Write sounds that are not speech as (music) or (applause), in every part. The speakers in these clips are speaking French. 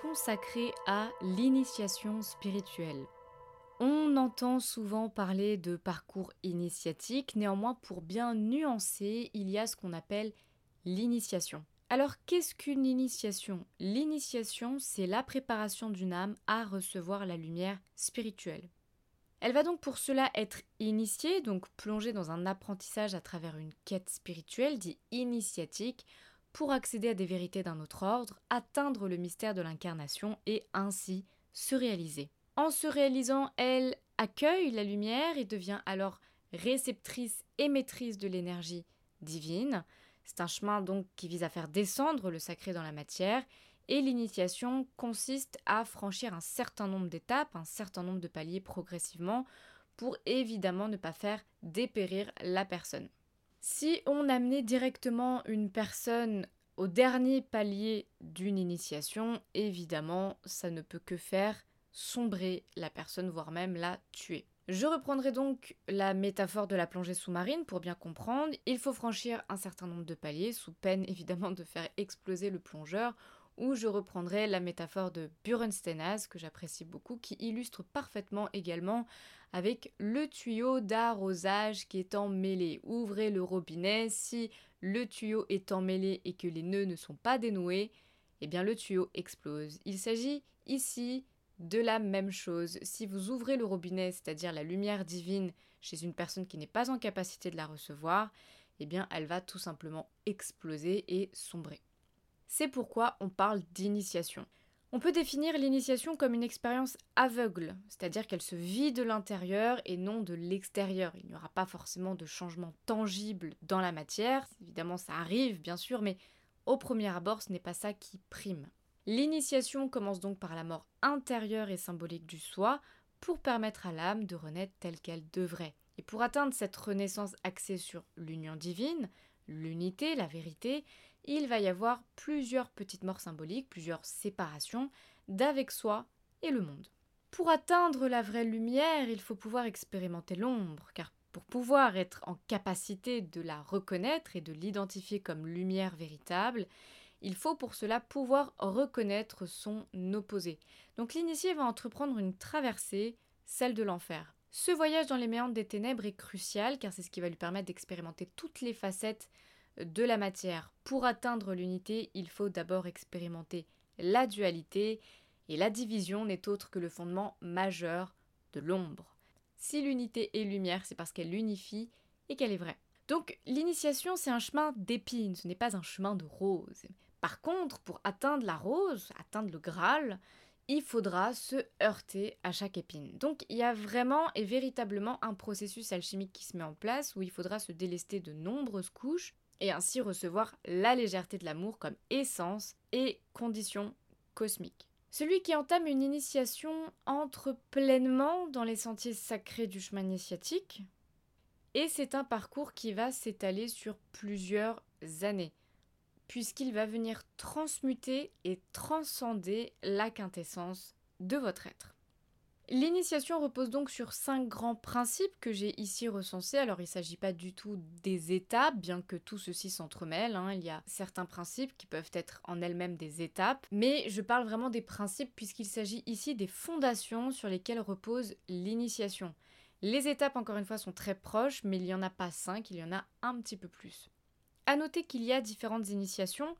consacré à l'initiation spirituelle. On entend souvent parler de parcours initiatique, néanmoins pour bien nuancer, il y a ce qu'on appelle l'initiation. Alors qu'est-ce qu'une initiation? L'initiation, c'est la préparation d'une âme à recevoir la lumière spirituelle. Elle va donc pour cela être initiée, donc plongée dans un apprentissage à travers une quête spirituelle, dit initiatique, pour accéder à des vérités d'un autre ordre, atteindre le mystère de l'incarnation et ainsi se réaliser. En se réalisant, elle accueille la lumière et devient alors réceptrice et maîtrise de l'énergie divine. C'est un chemin donc qui vise à faire descendre le sacré dans la matière et l'initiation consiste à franchir un certain nombre d'étapes, un certain nombre de paliers progressivement pour évidemment ne pas faire dépérir la personne. Si on amenait directement une personne au dernier palier d'une initiation, évidemment, ça ne peut que faire sombrer la personne, voire même la tuer. Je reprendrai donc la métaphore de la plongée sous-marine pour bien comprendre. Il faut franchir un certain nombre de paliers, sous peine (laughs) évidemment de faire exploser le plongeur, ou je reprendrai la métaphore de Buren que j'apprécie beaucoup, qui illustre parfaitement également avec le tuyau d'arrosage qui est emmêlé. Ouvrez le robinet, si le tuyau est emmêlé et que les nœuds ne sont pas dénoués, eh bien le tuyau explose. Il s'agit ici de la même chose. Si vous ouvrez le robinet, c'est-à-dire la lumière divine, chez une personne qui n'est pas en capacité de la recevoir, eh bien elle va tout simplement exploser et sombrer. C'est pourquoi on parle d'initiation. On peut définir l'initiation comme une expérience aveugle, c'est-à-dire qu'elle se vit de l'intérieur et non de l'extérieur. Il n'y aura pas forcément de changement tangible dans la matière. Évidemment, ça arrive, bien sûr, mais au premier abord, ce n'est pas ça qui prime. L'initiation commence donc par la mort intérieure et symbolique du soi pour permettre à l'âme de renaître telle qu'elle devrait. Et pour atteindre cette renaissance axée sur l'union divine, l'unité, la vérité, il va y avoir plusieurs petites morts symboliques, plusieurs séparations d'avec soi et le monde. Pour atteindre la vraie lumière, il faut pouvoir expérimenter l'ombre, car pour pouvoir être en capacité de la reconnaître et de l'identifier comme lumière véritable, il faut pour cela pouvoir reconnaître son opposé. Donc l'initié va entreprendre une traversée, celle de l'enfer. Ce voyage dans les méandres des ténèbres est crucial car c'est ce qui va lui permettre d'expérimenter toutes les facettes de la matière. Pour atteindre l'unité, il faut d'abord expérimenter la dualité, et la division n'est autre que le fondement majeur de l'ombre. Si l'unité est lumière, c'est parce qu'elle l'unifie et qu'elle est vraie. Donc l'initiation, c'est un chemin d'épines, ce n'est pas un chemin de rose. Par contre, pour atteindre la rose, atteindre le Graal, il faudra se heurter à chaque épine. Donc il y a vraiment et véritablement un processus alchimique qui se met en place où il faudra se délester de nombreuses couches et ainsi recevoir la légèreté de l'amour comme essence et condition cosmique. Celui qui entame une initiation entre pleinement dans les sentiers sacrés du chemin initiatique, et c'est un parcours qui va s'étaler sur plusieurs années, puisqu'il va venir transmuter et transcender la quintessence de votre être. L'initiation repose donc sur cinq grands principes que j'ai ici recensés. Alors il ne s'agit pas du tout des étapes, bien que tout ceci s'entremêle. Hein. Il y a certains principes qui peuvent être en elles-mêmes des étapes, mais je parle vraiment des principes puisqu'il s'agit ici des fondations sur lesquelles repose l'initiation. Les étapes, encore une fois, sont très proches, mais il n'y en a pas cinq, il y en a un petit peu plus. À noter qu'il y a différentes initiations,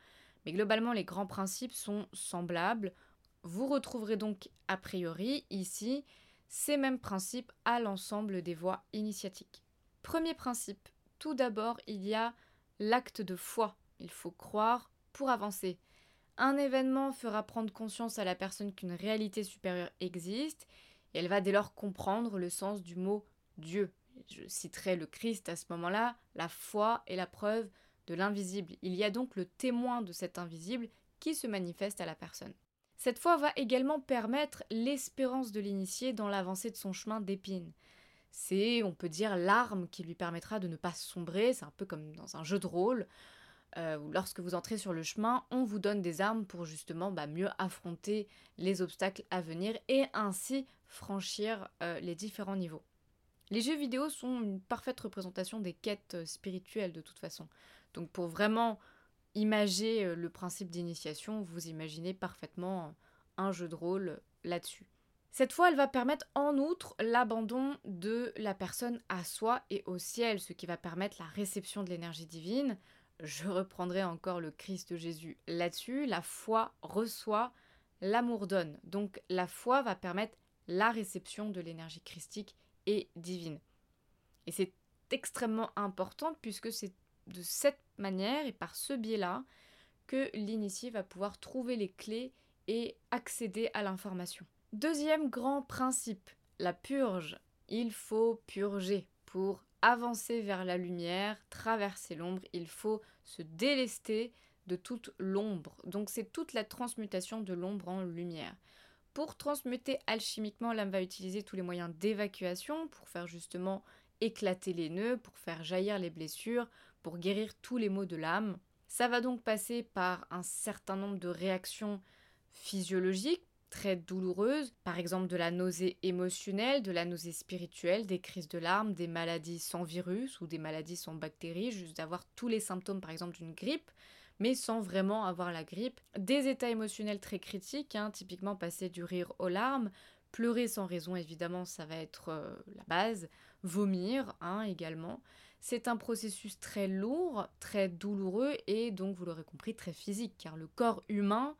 mais globalement les grands principes sont semblables. Vous retrouverez donc a priori ici ces mêmes principes à l'ensemble des voies initiatiques. Premier principe, tout d'abord il y a l'acte de foi. Il faut croire pour avancer. Un événement fera prendre conscience à la personne qu'une réalité supérieure existe et elle va dès lors comprendre le sens du mot Dieu. Je citerai le Christ à ce moment-là, la foi est la preuve de l'invisible. Il y a donc le témoin de cet invisible qui se manifeste à la personne. Cette foi va également permettre l'espérance de l'initié dans l'avancée de son chemin d'épine. C'est, on peut dire, l'arme qui lui permettra de ne pas sombrer, c'est un peu comme dans un jeu de rôle, euh, où lorsque vous entrez sur le chemin, on vous donne des armes pour justement bah, mieux affronter les obstacles à venir et ainsi franchir euh, les différents niveaux. Les jeux vidéo sont une parfaite représentation des quêtes euh, spirituelles de toute façon. Donc pour vraiment imagez euh, le principe d'initiation, vous imaginez parfaitement un jeu de rôle là-dessus. Cette foi, elle va permettre en outre l'abandon de la personne à soi et au ciel, ce qui va permettre la réception de l'énergie divine. Je reprendrai encore le Christ Jésus là-dessus. La foi reçoit, l'amour donne. Donc la foi va permettre la réception de l'énergie christique et divine. Et c'est extrêmement important puisque c'est de cette manière et par ce biais-là que l'initié va pouvoir trouver les clés et accéder à l'information. Deuxième grand principe, la purge. Il faut purger pour avancer vers la lumière, traverser l'ombre, il faut se délester de toute l'ombre. Donc c'est toute la transmutation de l'ombre en lumière. Pour transmuter alchimiquement, l'âme va utiliser tous les moyens d'évacuation pour faire justement éclater les nœuds, pour faire jaillir les blessures, pour guérir tous les maux de l'âme. Ça va donc passer par un certain nombre de réactions physiologiques très douloureuses, par exemple de la nausée émotionnelle, de la nausée spirituelle, des crises de larmes, des maladies sans virus ou des maladies sans bactéries, juste d'avoir tous les symptômes par exemple d'une grippe, mais sans vraiment avoir la grippe, des états émotionnels très critiques, hein, typiquement passer du rire aux larmes, pleurer sans raison évidemment ça va être euh, la base, vomir hein, également. C'est un processus très lourd, très douloureux et donc vous l'aurez compris très physique car le corps humain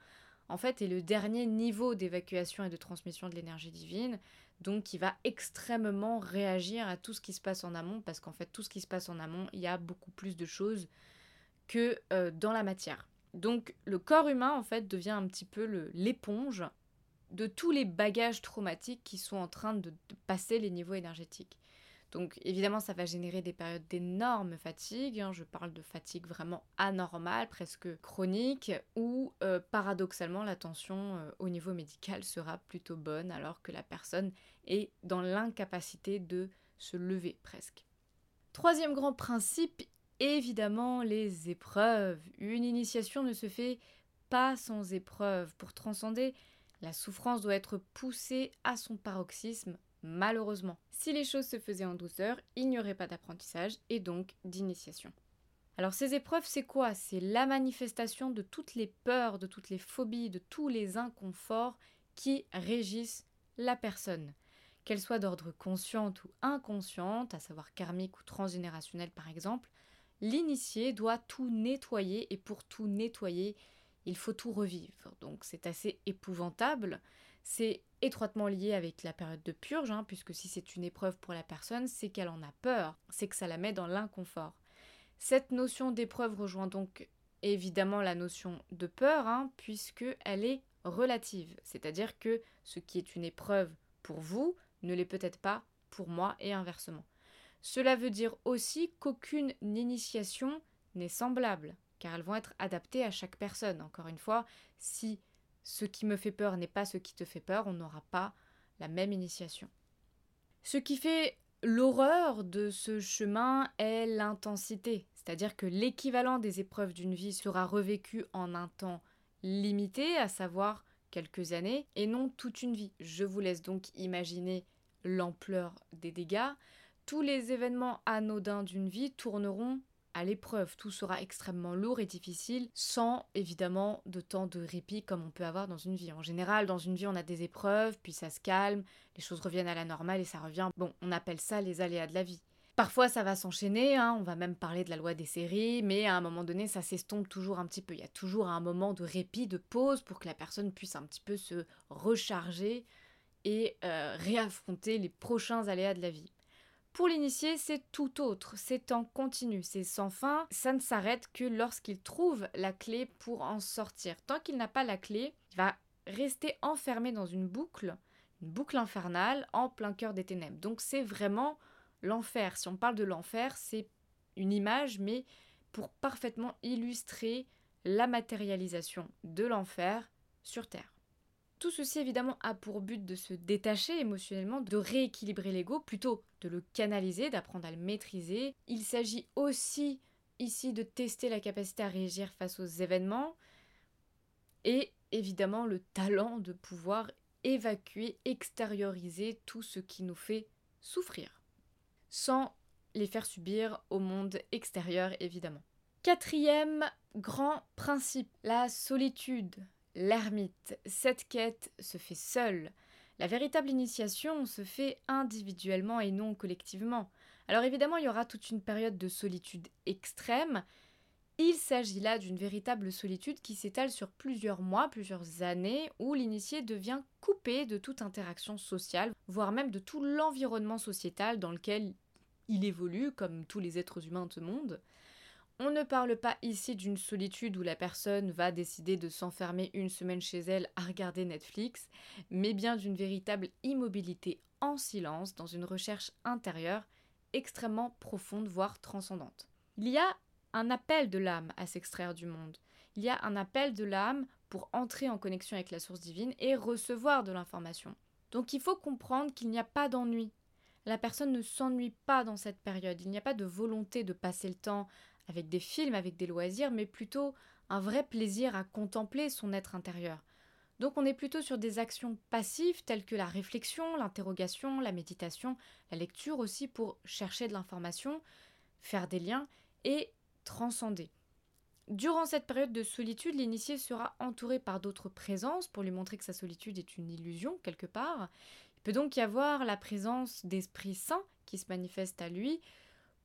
en fait, est le dernier niveau d'évacuation et de transmission de l'énergie divine, donc qui va extrêmement réagir à tout ce qui se passe en amont, parce qu'en fait, tout ce qui se passe en amont, il y a beaucoup plus de choses que euh, dans la matière. Donc, le corps humain, en fait, devient un petit peu l'éponge de tous les bagages traumatiques qui sont en train de passer les niveaux énergétiques. Donc évidemment, ça va générer des périodes d'énorme fatigue. Hein. Je parle de fatigue vraiment anormale, presque chronique, où euh, paradoxalement la tension euh, au niveau médical sera plutôt bonne alors que la personne est dans l'incapacité de se lever presque. Troisième grand principe, évidemment les épreuves. Une initiation ne se fait pas sans épreuves. Pour transcender, la souffrance doit être poussée à son paroxysme malheureusement. Si les choses se faisaient en douceur, il n'y aurait pas d'apprentissage et donc d'initiation. Alors ces épreuves, c'est quoi? C'est la manifestation de toutes les peurs, de toutes les phobies, de tous les inconforts qui régissent la personne. Qu'elle soit d'ordre consciente ou inconsciente, à savoir karmique ou transgénérationnelle par exemple, l'initié doit tout nettoyer et pour tout nettoyer, il faut tout revivre. Donc c'est assez épouvantable. C'est étroitement lié avec la période de purge, hein, puisque si c'est une épreuve pour la personne, c'est qu'elle en a peur, c'est que ça la met dans l'inconfort. Cette notion d'épreuve rejoint donc évidemment la notion de peur, hein, puisqu'elle est relative, c'est-à-dire que ce qui est une épreuve pour vous ne l'est peut-être pas pour moi et inversement. Cela veut dire aussi qu'aucune initiation n'est semblable, car elles vont être adaptées à chaque personne. Encore une fois, si ce qui me fait peur n'est pas ce qui te fait peur, on n'aura pas la même initiation. Ce qui fait l'horreur de ce chemin est l'intensité, c'est-à-dire que l'équivalent des épreuves d'une vie sera revécu en un temps limité, à savoir quelques années, et non toute une vie. Je vous laisse donc imaginer l'ampleur des dégâts. Tous les événements anodins d'une vie tourneront à l'épreuve. Tout sera extrêmement lourd et difficile, sans évidemment de temps de répit comme on peut avoir dans une vie. En général, dans une vie, on a des épreuves, puis ça se calme, les choses reviennent à la normale et ça revient. Bon, on appelle ça les aléas de la vie. Parfois, ça va s'enchaîner, hein, on va même parler de la loi des séries, mais à un moment donné, ça s'estompe toujours un petit peu. Il y a toujours un moment de répit, de pause, pour que la personne puisse un petit peu se recharger et euh, réaffronter les prochains aléas de la vie. Pour l'initié, c'est tout autre, c'est en continu, c'est sans fin, ça ne s'arrête que lorsqu'il trouve la clé pour en sortir. Tant qu'il n'a pas la clé, il va rester enfermé dans une boucle, une boucle infernale en plein cœur des ténèbres. Donc c'est vraiment l'enfer. Si on parle de l'enfer, c'est une image, mais pour parfaitement illustrer la matérialisation de l'enfer sur Terre. Tout ceci évidemment a pour but de se détacher émotionnellement, de rééquilibrer l'ego, plutôt de le canaliser, d'apprendre à le maîtriser. Il s'agit aussi ici de tester la capacité à réagir face aux événements et évidemment le talent de pouvoir évacuer, extérioriser tout ce qui nous fait souffrir, sans les faire subir au monde extérieur évidemment. Quatrième grand principe, la solitude, l'ermite. Cette quête se fait seule. La véritable initiation se fait individuellement et non collectivement. Alors évidemment, il y aura toute une période de solitude extrême. Il s'agit là d'une véritable solitude qui s'étale sur plusieurs mois, plusieurs années, où l'initié devient coupé de toute interaction sociale, voire même de tout l'environnement sociétal dans lequel il évolue, comme tous les êtres humains de ce monde. On ne parle pas ici d'une solitude où la personne va décider de s'enfermer une semaine chez elle à regarder Netflix, mais bien d'une véritable immobilité en silence dans une recherche intérieure extrêmement profonde, voire transcendante. Il y a un appel de l'âme à s'extraire du monde. Il y a un appel de l'âme pour entrer en connexion avec la source divine et recevoir de l'information. Donc il faut comprendre qu'il n'y a pas d'ennui. La personne ne s'ennuie pas dans cette période. Il n'y a pas de volonté de passer le temps avec des films, avec des loisirs, mais plutôt un vrai plaisir à contempler son être intérieur. Donc on est plutôt sur des actions passives telles que la réflexion, l'interrogation, la méditation, la lecture aussi pour chercher de l'information, faire des liens et transcender. Durant cette période de solitude, l'initié sera entouré par d'autres présences pour lui montrer que sa solitude est une illusion quelque part. Il peut donc y avoir la présence d'esprits saints qui se manifestent à lui,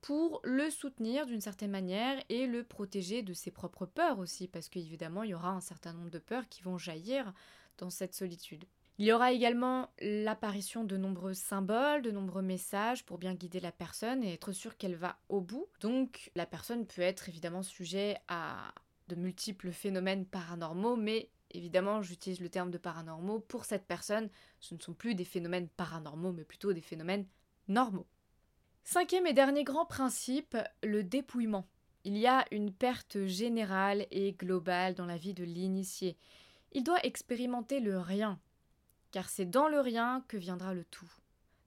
pour le soutenir d'une certaine manière et le protéger de ses propres peurs aussi, parce qu'évidemment, il y aura un certain nombre de peurs qui vont jaillir dans cette solitude. Il y aura également l'apparition de nombreux symboles, de nombreux messages pour bien guider la personne et être sûr qu'elle va au bout. Donc la personne peut être évidemment sujet à de multiples phénomènes paranormaux, mais évidemment j'utilise le terme de paranormaux. Pour cette personne, ce ne sont plus des phénomènes paranormaux, mais plutôt des phénomènes normaux. Cinquième et dernier grand principe, le dépouillement. Il y a une perte générale et globale dans la vie de l'initié. Il doit expérimenter le rien, car c'est dans le rien que viendra le tout.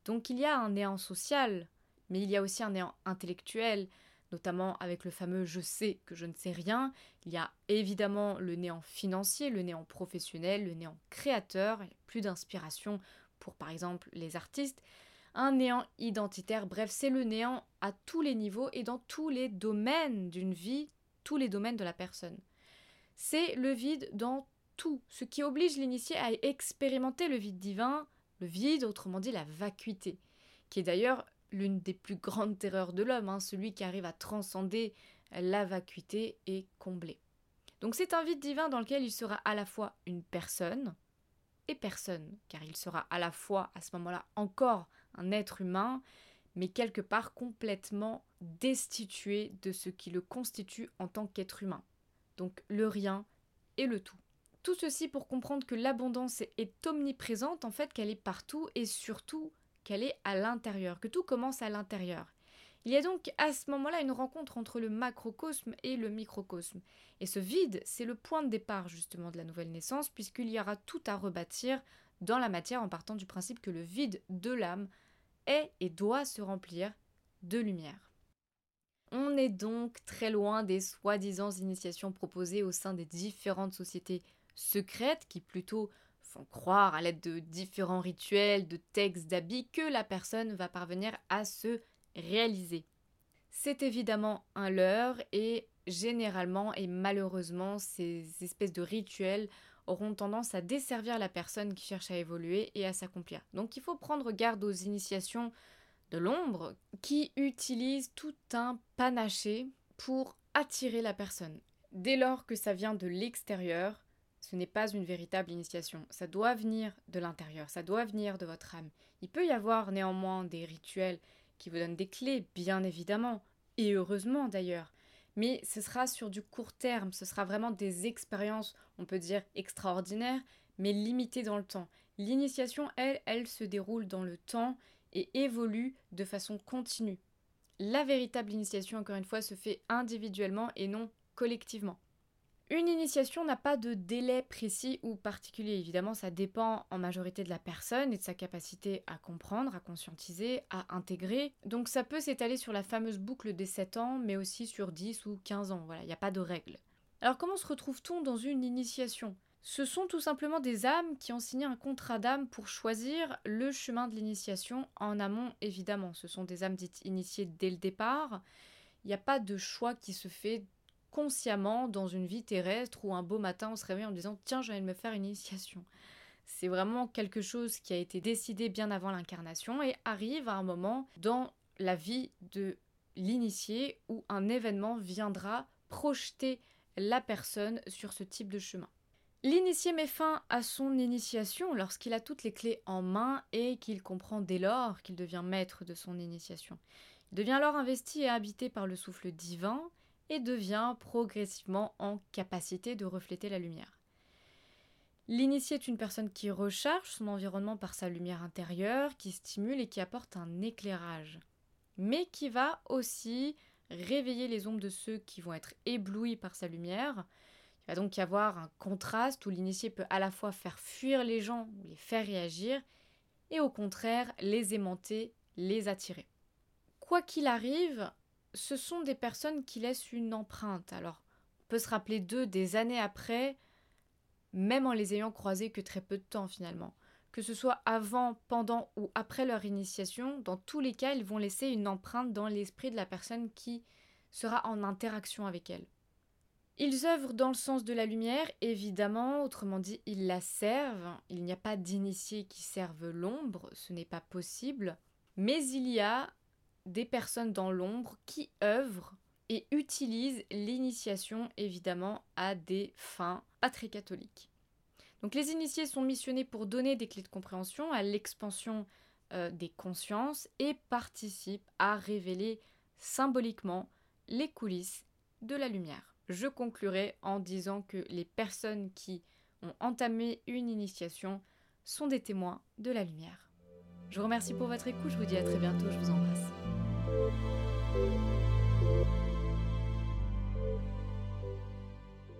Donc il y a un néant social, mais il y a aussi un néant intellectuel, notamment avec le fameux je sais que je ne sais rien. Il y a évidemment le néant financier, le néant professionnel, le néant créateur, plus d'inspiration pour par exemple les artistes, un néant identitaire, bref, c'est le néant à tous les niveaux et dans tous les domaines d'une vie, tous les domaines de la personne. C'est le vide dans tout, ce qui oblige l'initié à expérimenter le vide divin, le vide, autrement dit la vacuité, qui est d'ailleurs l'une des plus grandes terreurs de l'homme, hein, celui qui arrive à transcender la vacuité et combler. Donc c'est un vide divin dans lequel il sera à la fois une personne et personne, car il sera à la fois à ce moment-là encore un être humain, mais quelque part complètement destitué de ce qui le constitue en tant qu'être humain. Donc le rien et le tout. Tout ceci pour comprendre que l'abondance est omniprésente, en fait qu'elle est partout et surtout qu'elle est à l'intérieur, que tout commence à l'intérieur. Il y a donc à ce moment-là une rencontre entre le macrocosme et le microcosme. Et ce vide, c'est le point de départ justement de la nouvelle naissance, puisqu'il y aura tout à rebâtir dans la matière en partant du principe que le vide de l'âme et doit se remplir de lumière. On est donc très loin des soi-disant initiations proposées au sein des différentes sociétés secrètes qui plutôt font croire à l'aide de différents rituels, de textes, d'habits que la personne va parvenir à se réaliser. C'est évidemment un leurre et généralement et malheureusement ces espèces de rituels auront tendance à desservir la personne qui cherche à évoluer et à s'accomplir. Donc il faut prendre garde aux initiations de l'ombre qui utilisent tout un panaché pour attirer la personne. Dès lors que ça vient de l'extérieur, ce n'est pas une véritable initiation. Ça doit venir de l'intérieur, ça doit venir de votre âme. Il peut y avoir néanmoins des rituels qui vous donnent des clés, bien évidemment, et heureusement d'ailleurs, mais ce sera sur du court terme, ce sera vraiment des expériences, on peut dire extraordinaires, mais limitées dans le temps. L'initiation, elle, elle se déroule dans le temps et évolue de façon continue. La véritable initiation, encore une fois, se fait individuellement et non collectivement. Une initiation n'a pas de délai précis ou particulier. Évidemment, ça dépend en majorité de la personne et de sa capacité à comprendre, à conscientiser, à intégrer. Donc ça peut s'étaler sur la fameuse boucle des 7 ans, mais aussi sur 10 ou 15 ans. Voilà, il n'y a pas de règle. Alors comment se retrouve-t-on dans une initiation? Ce sont tout simplement des âmes qui ont signé un contrat d'âme pour choisir le chemin de l'initiation en amont, évidemment. Ce sont des âmes dites initiées dès le départ. Il n'y a pas de choix qui se fait consciemment dans une vie terrestre où un beau matin on se réveille en disant tiens je vais me faire une initiation. C'est vraiment quelque chose qui a été décidé bien avant l'incarnation et arrive à un moment dans la vie de l'initié où un événement viendra projeter la personne sur ce type de chemin. L'initié met fin à son initiation lorsqu'il a toutes les clés en main et qu'il comprend dès lors qu'il devient maître de son initiation. Il devient alors investi et habité par le souffle divin et devient progressivement en capacité de refléter la lumière. L'initié est une personne qui recharge son environnement par sa lumière intérieure, qui stimule et qui apporte un éclairage, mais qui va aussi réveiller les ombres de ceux qui vont être éblouis par sa lumière. Il va donc y avoir un contraste où l'initié peut à la fois faire fuir les gens ou les faire réagir, et au contraire les aimanter, les attirer. Quoi qu'il arrive, ce sont des personnes qui laissent une empreinte. Alors, on peut se rappeler d'eux des années après, même en les ayant croisés que très peu de temps finalement. Que ce soit avant, pendant ou après leur initiation, dans tous les cas, ils vont laisser une empreinte dans l'esprit de la personne qui sera en interaction avec elle. Ils œuvrent dans le sens de la lumière, évidemment, autrement dit, ils la servent. Il n'y a pas d'initiés qui servent l'ombre, ce n'est pas possible. Mais il y a des personnes dans l'ombre qui œuvrent et utilisent l'initiation évidemment à des fins pas très catholiques. Donc les initiés sont missionnés pour donner des clés de compréhension à l'expansion euh, des consciences et participent à révéler symboliquement les coulisses de la lumière. Je conclurai en disant que les personnes qui ont entamé une initiation sont des témoins de la lumière. Je vous remercie pour votre écoute, je vous dis à très bientôt, je vous embrasse. thank you